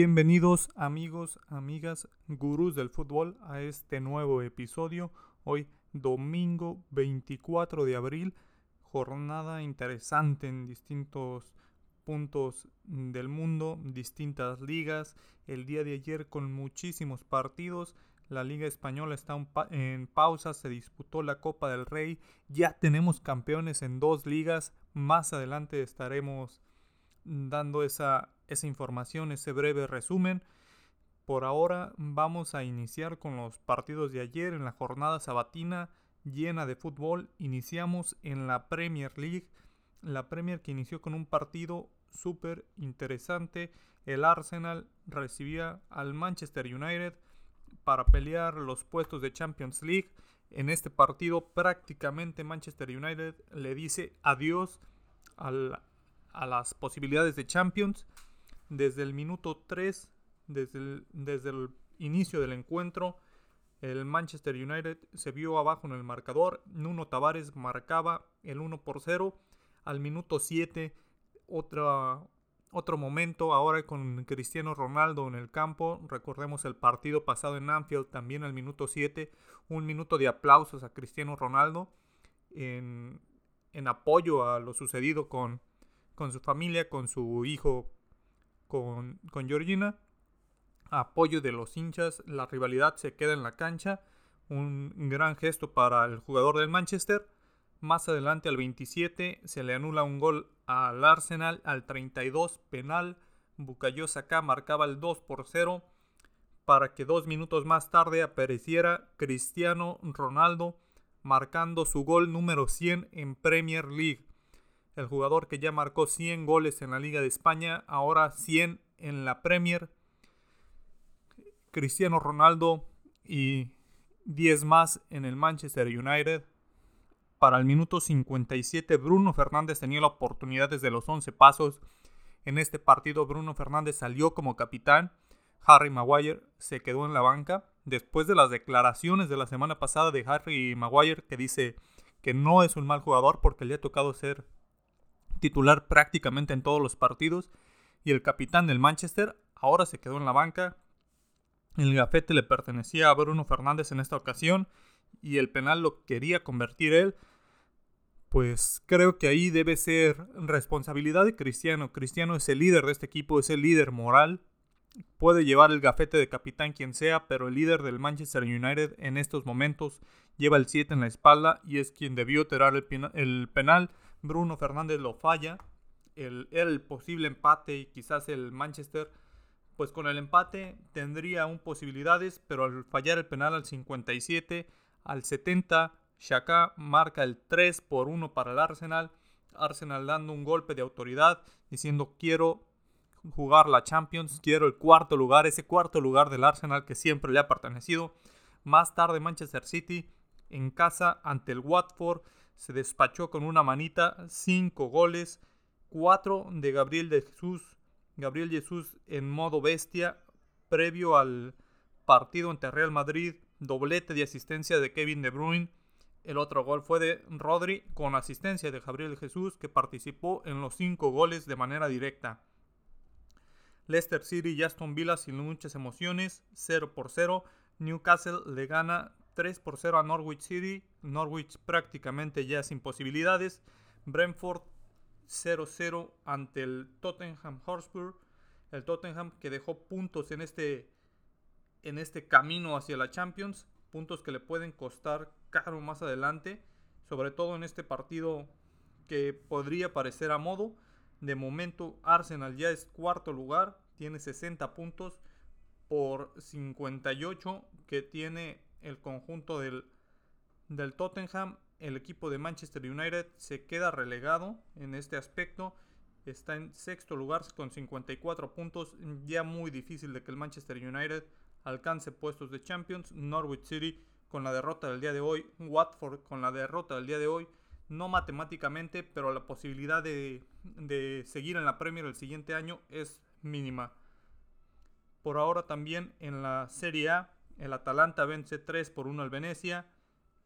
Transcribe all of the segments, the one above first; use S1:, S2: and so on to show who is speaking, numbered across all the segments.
S1: Bienvenidos amigos, amigas, gurús del fútbol a este nuevo episodio. Hoy domingo 24 de abril, jornada interesante en distintos puntos del mundo, distintas ligas. El día de ayer con muchísimos partidos. La Liga Española está en pausa, se disputó la Copa del Rey. Ya tenemos campeones en dos ligas. Más adelante estaremos dando esa esa información, ese breve resumen. Por ahora vamos a iniciar con los partidos de ayer en la jornada sabatina llena de fútbol. Iniciamos en la Premier League, la Premier que inició con un partido súper interesante. El Arsenal recibía al Manchester United para pelear los puestos de Champions League. En este partido prácticamente Manchester United le dice adiós a las posibilidades de Champions desde el minuto 3, desde el, desde el inicio del encuentro, el Manchester United se vio abajo en el marcador. Nuno Tavares marcaba el 1 por 0. Al minuto 7, otro momento ahora con Cristiano Ronaldo en el campo. Recordemos el partido pasado en Anfield también al minuto 7. Un minuto de aplausos a Cristiano Ronaldo en, en apoyo a lo sucedido con, con su familia, con su hijo con, Georgina. Apoyo de los hinchas, la rivalidad se queda en la cancha. Un gran gesto para el jugador del Manchester. Más adelante al 27 se le anula un gol al Arsenal. Al 32 penal. Bukayo Saka marcaba el 2 por 0 para que dos minutos más tarde apareciera Cristiano Ronaldo marcando su gol número 100 en Premier League el jugador que ya marcó 100 goles en la Liga de España, ahora 100 en la Premier. Cristiano Ronaldo y 10 más en el Manchester United. Para el minuto 57 Bruno Fernández tenía la oportunidad desde los 11 pasos. En este partido Bruno Fernández salió como capitán. Harry Maguire se quedó en la banca. Después de las declaraciones de la semana pasada de Harry Maguire que dice que no es un mal jugador porque le ha tocado ser titular prácticamente en todos los partidos y el capitán del Manchester ahora se quedó en la banca. El gafete le pertenecía a Bruno Fernández en esta ocasión y el penal lo quería convertir él. Pues creo que ahí debe ser responsabilidad de Cristiano. Cristiano es el líder de este equipo, es el líder moral. Puede llevar el gafete de capitán quien sea, pero el líder del Manchester United en estos momentos lleva el 7 en la espalda y es quien debió tirar el, penal Bruno Fernández lo falla. El, posible empate y quizás el Manchester, pues con el empate tendría aún posibilidades, pero al fallar el penal al 57, al 70, Shaka marca el 3 por 1 para el Arsenal. Arsenal dando un golpe de autoridad, diciendo quiero jugar la Champions, quiero el cuarto lugar, ese cuarto lugar del Arsenal que siempre le ha pertenecido. Más tarde Manchester City en casa ante el Watford se despachó con una manita, cinco goles, cuatro de Gabriel de Jesús, Gabriel Jesús en modo bestia, previo al partido ante Real Madrid, doblete de asistencia de Kevin De Bruyne. El otro gol fue de Rodri con asistencia de Gabriel Jesús que participó en los cinco goles de manera directa. Leicester City y Aston Villa sin muchas emociones, 0 por 0. Newcastle le gana 3 por 0 a Norwich City. Norwich prácticamente ya sin posibilidades. Brentford 0-0 ante el Tottenham Hotspur. El Tottenham que dejó puntos en este, en este camino hacia la Champions. Puntos que le pueden costar caro más adelante. Sobre todo en este partido que podría parecer a modo. De momento Arsenal ya es cuarto lugar. Tiene 60 puntos por 58 que tiene el conjunto del, del Tottenham. El equipo de Manchester United se queda relegado en este aspecto. Está en sexto lugar con 54 puntos. Ya muy difícil de que el Manchester United alcance puestos de Champions. Norwich City con la derrota del día de hoy. Watford con la derrota del día de hoy. No matemáticamente, pero la posibilidad de, de seguir en la Premier el siguiente año es mínima. Por ahora también en la Serie A el Atalanta vence 3 por 1 al Venecia.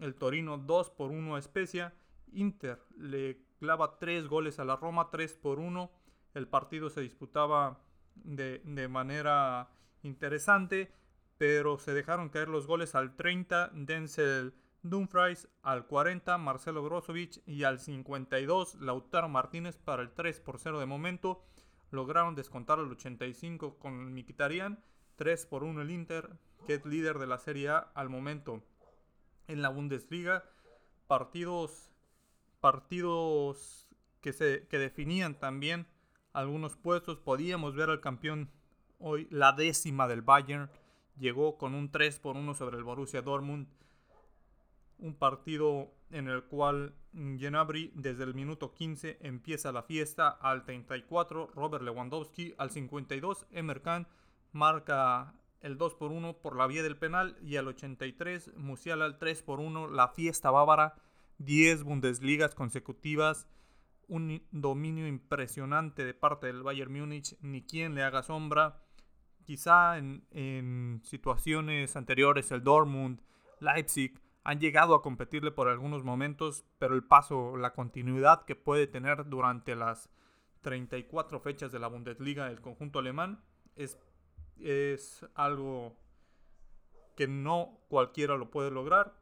S1: El Torino 2 por 1 a Spezia. Inter le clava 3 goles a la Roma, 3 por 1. El partido se disputaba de, de manera interesante, pero se dejaron caer los goles al 30, Denzel Dumfries al 40, Marcelo Brozovic y al 52, Lautaro Martínez para el 3 por 0 de momento. Lograron descontar al 85 con Miquitarian, 3 por 1 el Inter, que es líder de la Serie A al momento. En la Bundesliga, partidos, partidos que, se, que definían también algunos puestos. Podíamos ver al campeón hoy, la décima del Bayern, llegó con un 3 por 1 sobre el Borussia Dortmund. Un partido en el cual Genabri desde el minuto 15 empieza la fiesta. Al 34 Robert Lewandowski. Al 52 Emerkan marca el 2 por 1 por la vía del penal. Y al 83 Musiala al 3 por 1. La fiesta bávara. 10 Bundesligas consecutivas. Un dominio impresionante de parte del Bayern Múnich. Ni quien le haga sombra quizá en, situaciones anteriores el Dortmund, Leipzig han llegado a competirle por algunos momentos, pero el paso, la continuidad que puede tener durante las 34 fechas de la Bundesliga del conjunto alemán es, es algo que no cualquiera lo puede lograr.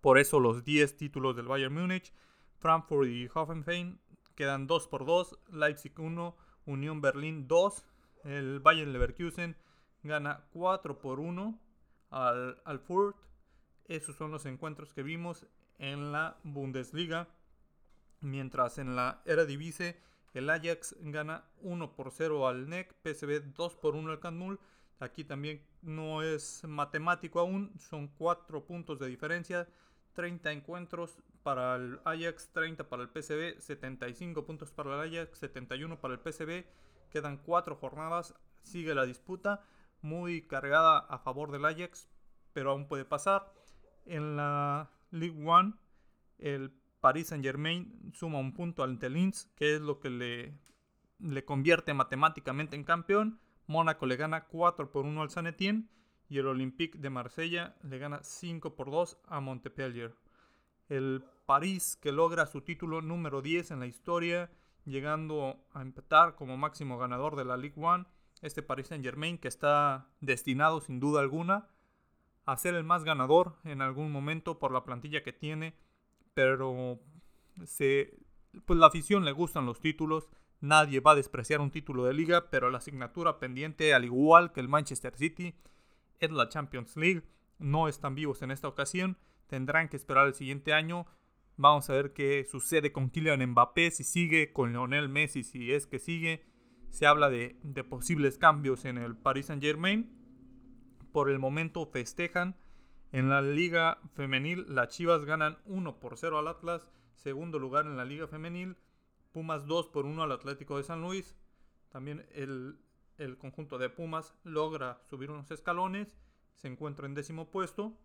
S1: Por eso los 10 títulos del Bayern Múnich, Frankfurt y Hoffenheim quedan 2 por 2, Leipzig 1, Unión Berlín 2, el Bayern Leverkusen gana 4 por 1 al, al Furt. Esos son los encuentros que vimos en la Bundesliga. Mientras en la Eredivisie el Ajax gana 1 por 0 al NEC, PSV 2 por 1 al Canmul. Aquí también no es matemático aún, son 4 puntos de diferencia, 30 encuentros para el Ajax, 30 para el PSV, 75 puntos para el Ajax, 71 para el PSV Quedan cuatro jornadas, sigue la disputa, muy cargada a favor del Ajax, pero aún puede pasar. En la League One, el Paris Saint Germain suma un punto al Linz, que es lo que le, le convierte matemáticamente en campeón. Mónaco le gana 4 por 1 al San Etienne y el Olympique de Marsella le gana 5 por 2 a Montpellier. El París que logra su título número 10 en la historia llegando a empatar como máximo ganador de la League One. Este Paris Saint Germain que está destinado sin duda alguna a ser el más ganador en algún momento por la plantilla que tiene, pero se, pues la afición le gustan los títulos. Nadie va a despreciar un título de liga, pero la asignatura pendiente, al igual que el Manchester City, es la Champions League. No están vivos en esta ocasión. Tendrán que esperar el siguiente año Vamos a ver qué sucede con Kylian Mbappé, si sigue, con Lionel Messi, si es que sigue. Se habla de, posibles cambios en el Paris Saint Germain. Por el momento festejan. En la liga femenil, las Chivas ganan 1 por 0 al Atlas. Segundo lugar en la liga femenil. Pumas 2 por 1 al Atlético de San Luis. También el, el conjunto de Pumas logra subir unos escalones. Se encuentra en décimo puesto.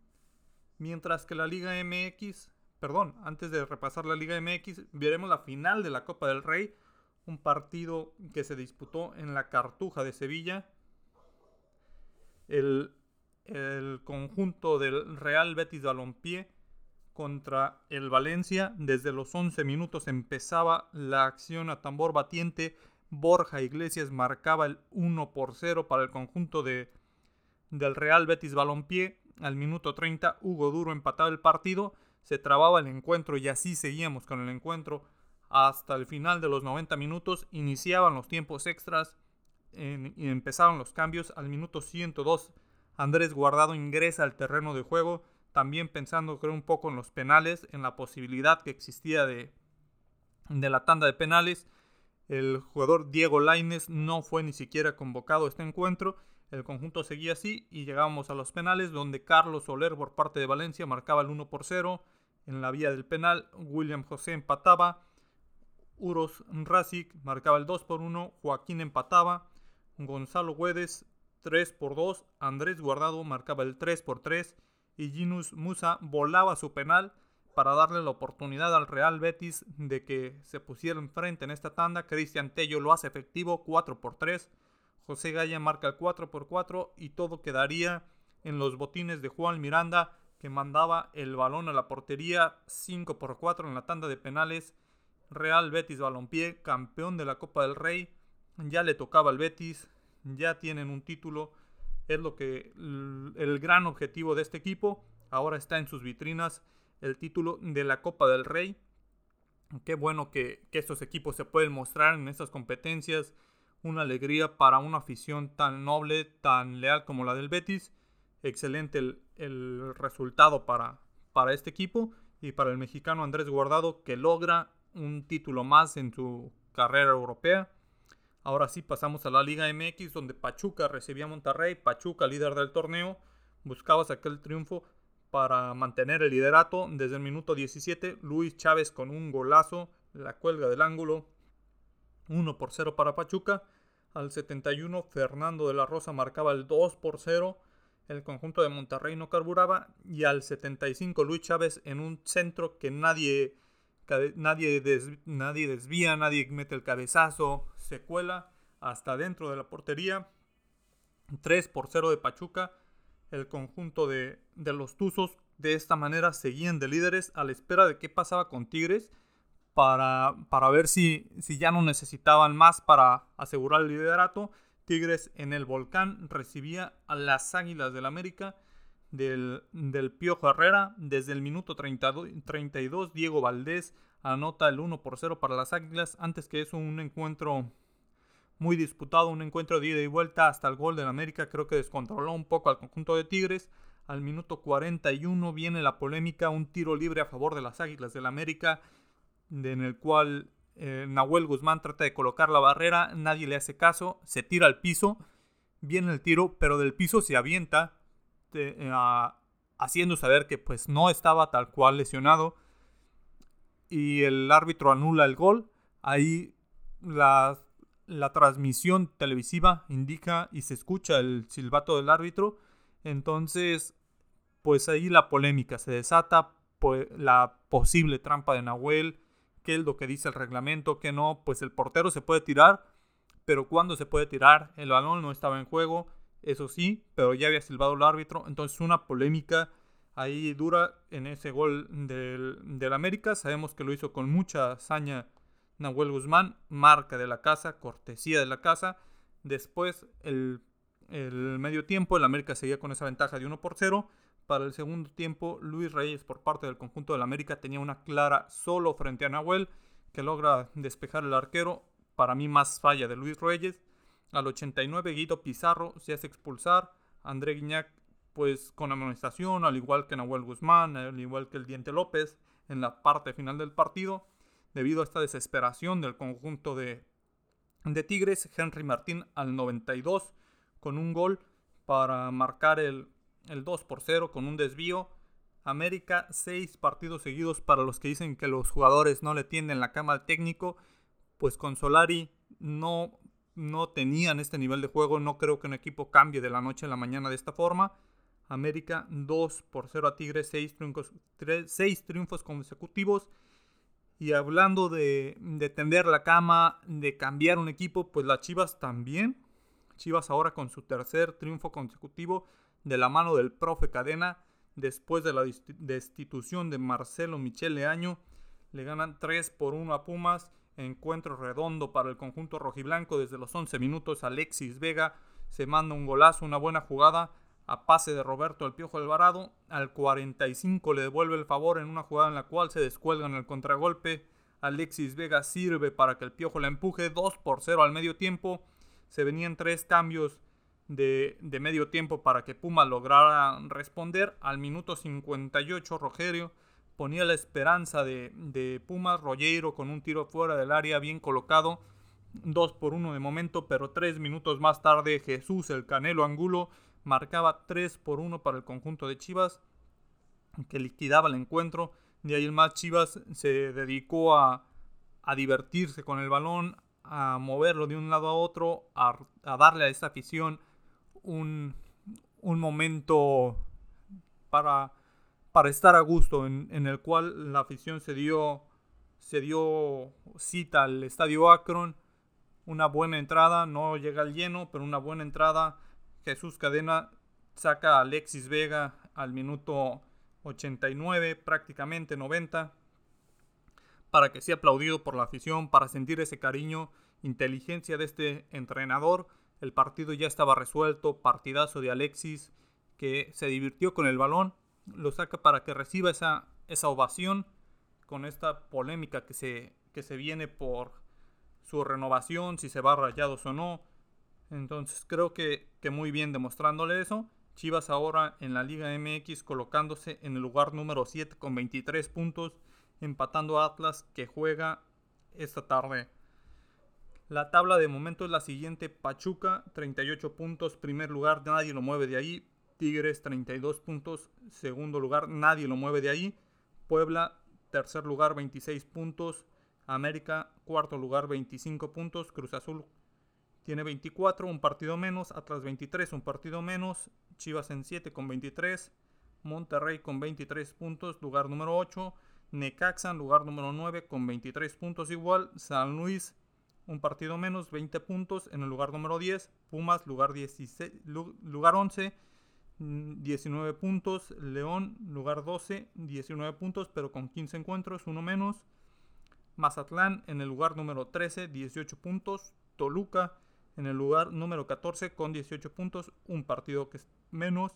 S1: Mientras que la Liga MX perdón, antes de repasar la Liga MX, veremos la final de la Copa del Rey, un partido que se disputó en la Cartuja de Sevilla. El, conjunto del Real Betis Balompié contra el Valencia. Desde los 11 minutos empezaba la acción a tambor batiente. Borja Iglesias marcaba el 1 por 0 para el conjunto de, del Real Betis Balompié. Al minuto 30 Hugo Duro empataba el partido se trababa el encuentro y así seguíamos con el encuentro hasta el final de los 90 minutos. Iniciaban los tiempos extras y empezaron los cambios. Al minuto 102 Andrés Guardado ingresa al terreno de juego, también pensando creo un poco en los penales, en la posibilidad que existía de, de la tanda de penales. El jugador Diego Laines no fue ni siquiera convocado a este encuentro el conjunto seguía así y llegábamos a los penales donde Carlos Soler por parte de Valencia marcaba el 1 por 0. En la vía del penal William José empataba. Uros Razik marcaba el 2 por 1. Joaquín empataba. Gonzalo Güedes 3 por 2. Andrés Guardado marcaba el 3 por 3. Y Ginus Musa volaba su penal para darle la oportunidad al Real Betis de que se pusiera enfrente en esta tanda. Cristian Tello lo hace efectivo 4 por 3. José Gaya marca el 4 por 4 y todo quedaría en los botines de Juan Miranda que mandaba el balón a la portería 5 por 4 en la tanda de penales. Real Betis Balompié, campeón de la Copa del Rey, ya le tocaba al Betis, ya tienen un título, es lo que el gran objetivo de este equipo. Ahora está en sus vitrinas el título de la Copa del Rey. Qué bueno que, estos equipos se pueden mostrar en estas competencias. Una alegría para una afición tan noble, tan leal como la del Betis. Excelente el, resultado para, para este equipo y para el mexicano Andrés Guardado que logra un título más en su carrera europea. Ahora sí pasamos a la Liga MX donde Pachuca recibía a Monterrey, Pachuca líder del torneo, buscaba sacar el triunfo para mantener el liderato. Desde el minuto 17, Luis Chávez con un golazo, la cuelga del ángulo, 1 por 0 para Pachuca, al 71 Fernando de la Rosa marcaba el 2 por 0, el conjunto de Monterrey no carburaba. Y al 75 Luis Chávez en un centro que nadie nadie, nadie desvía, nadie mete el cabezazo, se cuela hasta dentro de la portería. 3 por 0 de Pachuca. El conjunto de, los Tuzos de esta manera seguían de líderes a la espera de qué pasaba con Tigres para, para ver si, si ya no necesitaban más para asegurar el liderato. Tigres en el volcán recibía a las Águilas del América del, del Piojo Herrera. Desde el minuto 32, Diego Valdés anota el 1 por 0 para las Águilas. Antes que eso, un encuentro muy disputado, un encuentro de ida y vuelta hasta el gol del América. Creo que descontroló un poco al conjunto de Tigres. Al minuto 41 viene la polémica, un tiro libre a favor de las Águilas del América, en el cual eh, Nahuel Guzmán trata de colocar la barrera, nadie le hace caso, se tira al piso, viene el tiro, pero del piso se avienta este, haciendo saber que pues no estaba tal cual lesionado y el árbitro anula el gol. Ahí la, la transmisión televisiva indica y se escucha el silbato del árbitro. Entonces, pues ahí la polémica se desata, pues, la posible trampa de Nahuel, qué es lo que dice el reglamento, que no, pues el portero se puede tirar, pero cuando se puede tirar, el balón no estaba en juego, eso sí, pero ya había silbado el árbitro, entonces una polémica ahí dura en ese gol del, América, sabemos que lo hizo con mucha hazaña Nahuel Guzmán, marca de la casa, cortesía de la casa, después el, el medio tiempo, el América seguía con esa ventaja de 1 por 0, para el segundo tiempo, Luis Reyes por parte del conjunto del América tenía una clara solo frente a Nahuel, que logra despejar el arquero. Para mí más falla de Luis Reyes. Al 89 Guido Pizarro se hace expulsar. André Guiñac pues con amonestación, al igual que Nahuel Guzmán, al igual que el Diente López en la parte final del partido. Debido a esta desesperación del conjunto de, de Tigres, Henry Martín al 92 con un gol para marcar el, el 2 por 0 con un desvío. América, seis partidos seguidos para los que dicen que los jugadores no le tienden la cama al técnico. Pues con Solari no no tenían este nivel de juego. No creo que un equipo cambie de la noche a la mañana de esta forma. América 2 por 0 a Tigres, 6 triunfos, triunfos consecutivos. Y hablando de, de, tender la cama, de cambiar un equipo, pues las Chivas también. Chivas ahora con su tercer triunfo consecutivo de la mano del profe Cadena. Después de la destitución de Marcelo Michele Año, le ganan 3 por 1 a Pumas Encuentro redondo para el conjunto rojiblanco desde los 11 minutos. Alexis Vega se manda un golazo, una buena jugada a pase de Roberto El Piojo Alvarado. Al 45 le devuelve el favor en una jugada en la cual se descuelga en el contragolpe. Alexis Vega sirve para que el Piojo la empuje 2 por 0 al medio tiempo. Se venían tres cambios de, de medio tiempo para que Puma lograra responder. Al minuto 58 Rogerio ponía la esperanza de, Pumas, Rollero con un tiro fuera del área bien colocado, 2 por 1 de momento, pero 3 minutos más tarde Jesús, el Canelo Angulo, marcaba 3 por 1 para el conjunto de Chivas, que liquidaba el encuentro. De ahí el más Chivas se dedicó a, divertirse con el balón, a moverlo de un lado a otro, a, darle a esta afición un momento para para estar a gusto, en, el cual la afición se dio, se dio cita al estadio Akron. Una buena entrada, no llega al lleno, pero una buena entrada. Jesús Cadena saca a Alexis Vega al minuto 89, prácticamente 90, para que sea aplaudido por la afición, para sentir ese cariño inteligencia de este entrenador. El partido ya estaba resuelto, partidazo de Alexis que se divirtió con el balón, lo saca para que reciba esa, esa ovación con esta polémica que se, que se viene por su renovación, si se va rayados o no. Entonces creo que, que muy bien demostrándole eso. Chivas ahora en la Liga MX colocándose en el lugar número 7 con 23 puntos, empatando a Atlas que juega esta tarde. La tabla de momento es la siguiente: Pachuca 38 puntos, primer lugar, nadie lo mueve de ahí. Tigres 32 puntos, segundo lugar, nadie lo mueve de ahí. Puebla tercer lugar 26 puntos, América cuarto lugar 25 puntos, Cruz Azul tiene 24, un partido menos, Atlas 23, un partido menos, Chivas en 7 con 23, Monterrey con 23 puntos, lugar número 8, Necaxa lugar número 9 con 23 puntos igual, San Luis un partido menos, 20 puntos en el lugar número 10, Pumas lugar, 16, lugar 11, 19 puntos, León lugar 12, 19 puntos pero con 15 encuentros, uno menos, Mazatlán en el lugar número 13, 18 puntos, Toluca en el lugar número 14 con 18 puntos, un partido que es menos.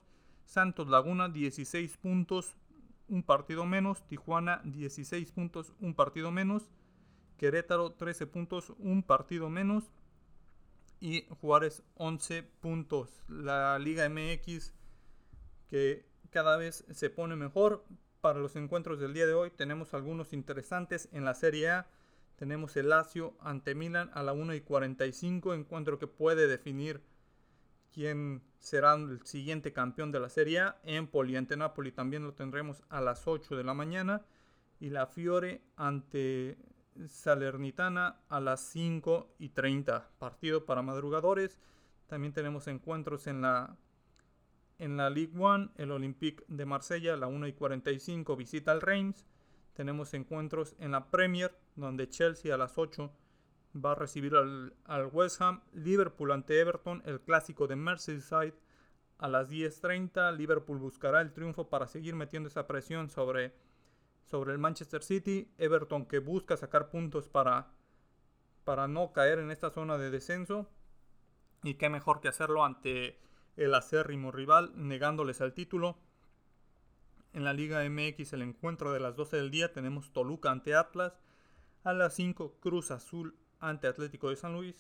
S1: Santos Laguna 16 puntos, un partido menos. Tijuana 16 puntos, un partido menos. Querétaro 13 puntos, un partido menos. Y Juárez 11 puntos. La Liga MX que cada vez se pone mejor. Para los encuentros del día de hoy tenemos algunos interesantes en la Serie A. Tenemos el Lazio ante Milan a la 1 y 45, encuentro que puede definir quién será el siguiente campeón de la Serie A. Empoli ante Napoli también lo tendremos a las 8 de la mañana. Y la Fiore ante Salernitana a las 5 y 30. Partido para madrugadores. También tenemos encuentros en la, en la Ligue 1. El Olympique de Marsella a la 1 y 45 visita al Reims. Tenemos encuentros en la Premier, donde Chelsea a las 8 va a recibir al, West Ham. Liverpool ante Everton, el clásico de Merseyside a las 10.30. Liverpool buscará el triunfo para seguir metiendo esa presión sobre, sobre el Manchester City. Everton que busca sacar puntos para, para no caer en esta zona de descenso. Y qué mejor que hacerlo ante el acérrimo rival, negándoles el título. En la Liga MX el encuentro de las 12 del día tenemos Toluca ante Atlas. A las 5 Cruz Azul ante Atlético de San Luis.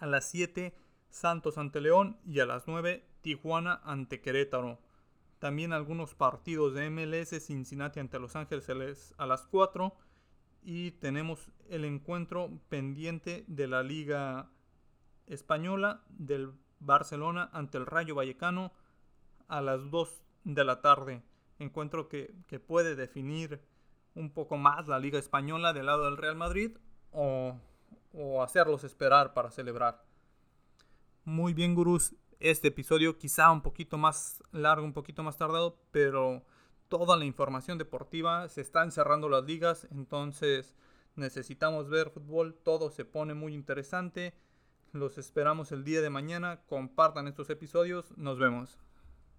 S1: A las 7 Santos ante León y a las 9 Tijuana ante Querétaro. También algunos partidos de MLS, Cincinnati ante Los Ángeles a las 4. Y tenemos el encuentro pendiente de la Liga Española del Barcelona ante el Rayo Vallecano a las 2 de la tarde encuentro que, puede definir un poco más la Liga Española del lado del Real Madrid o, o hacerlos esperar para celebrar. Muy bien, gurús. Este episodio quizá un poquito más largo, un poquito más tardado, pero toda la información deportiva se están cerrando las ligas, entonces necesitamos ver fútbol, todo se pone muy interesante. Los esperamos el día de mañana, compartan estos episodios, nos vemos.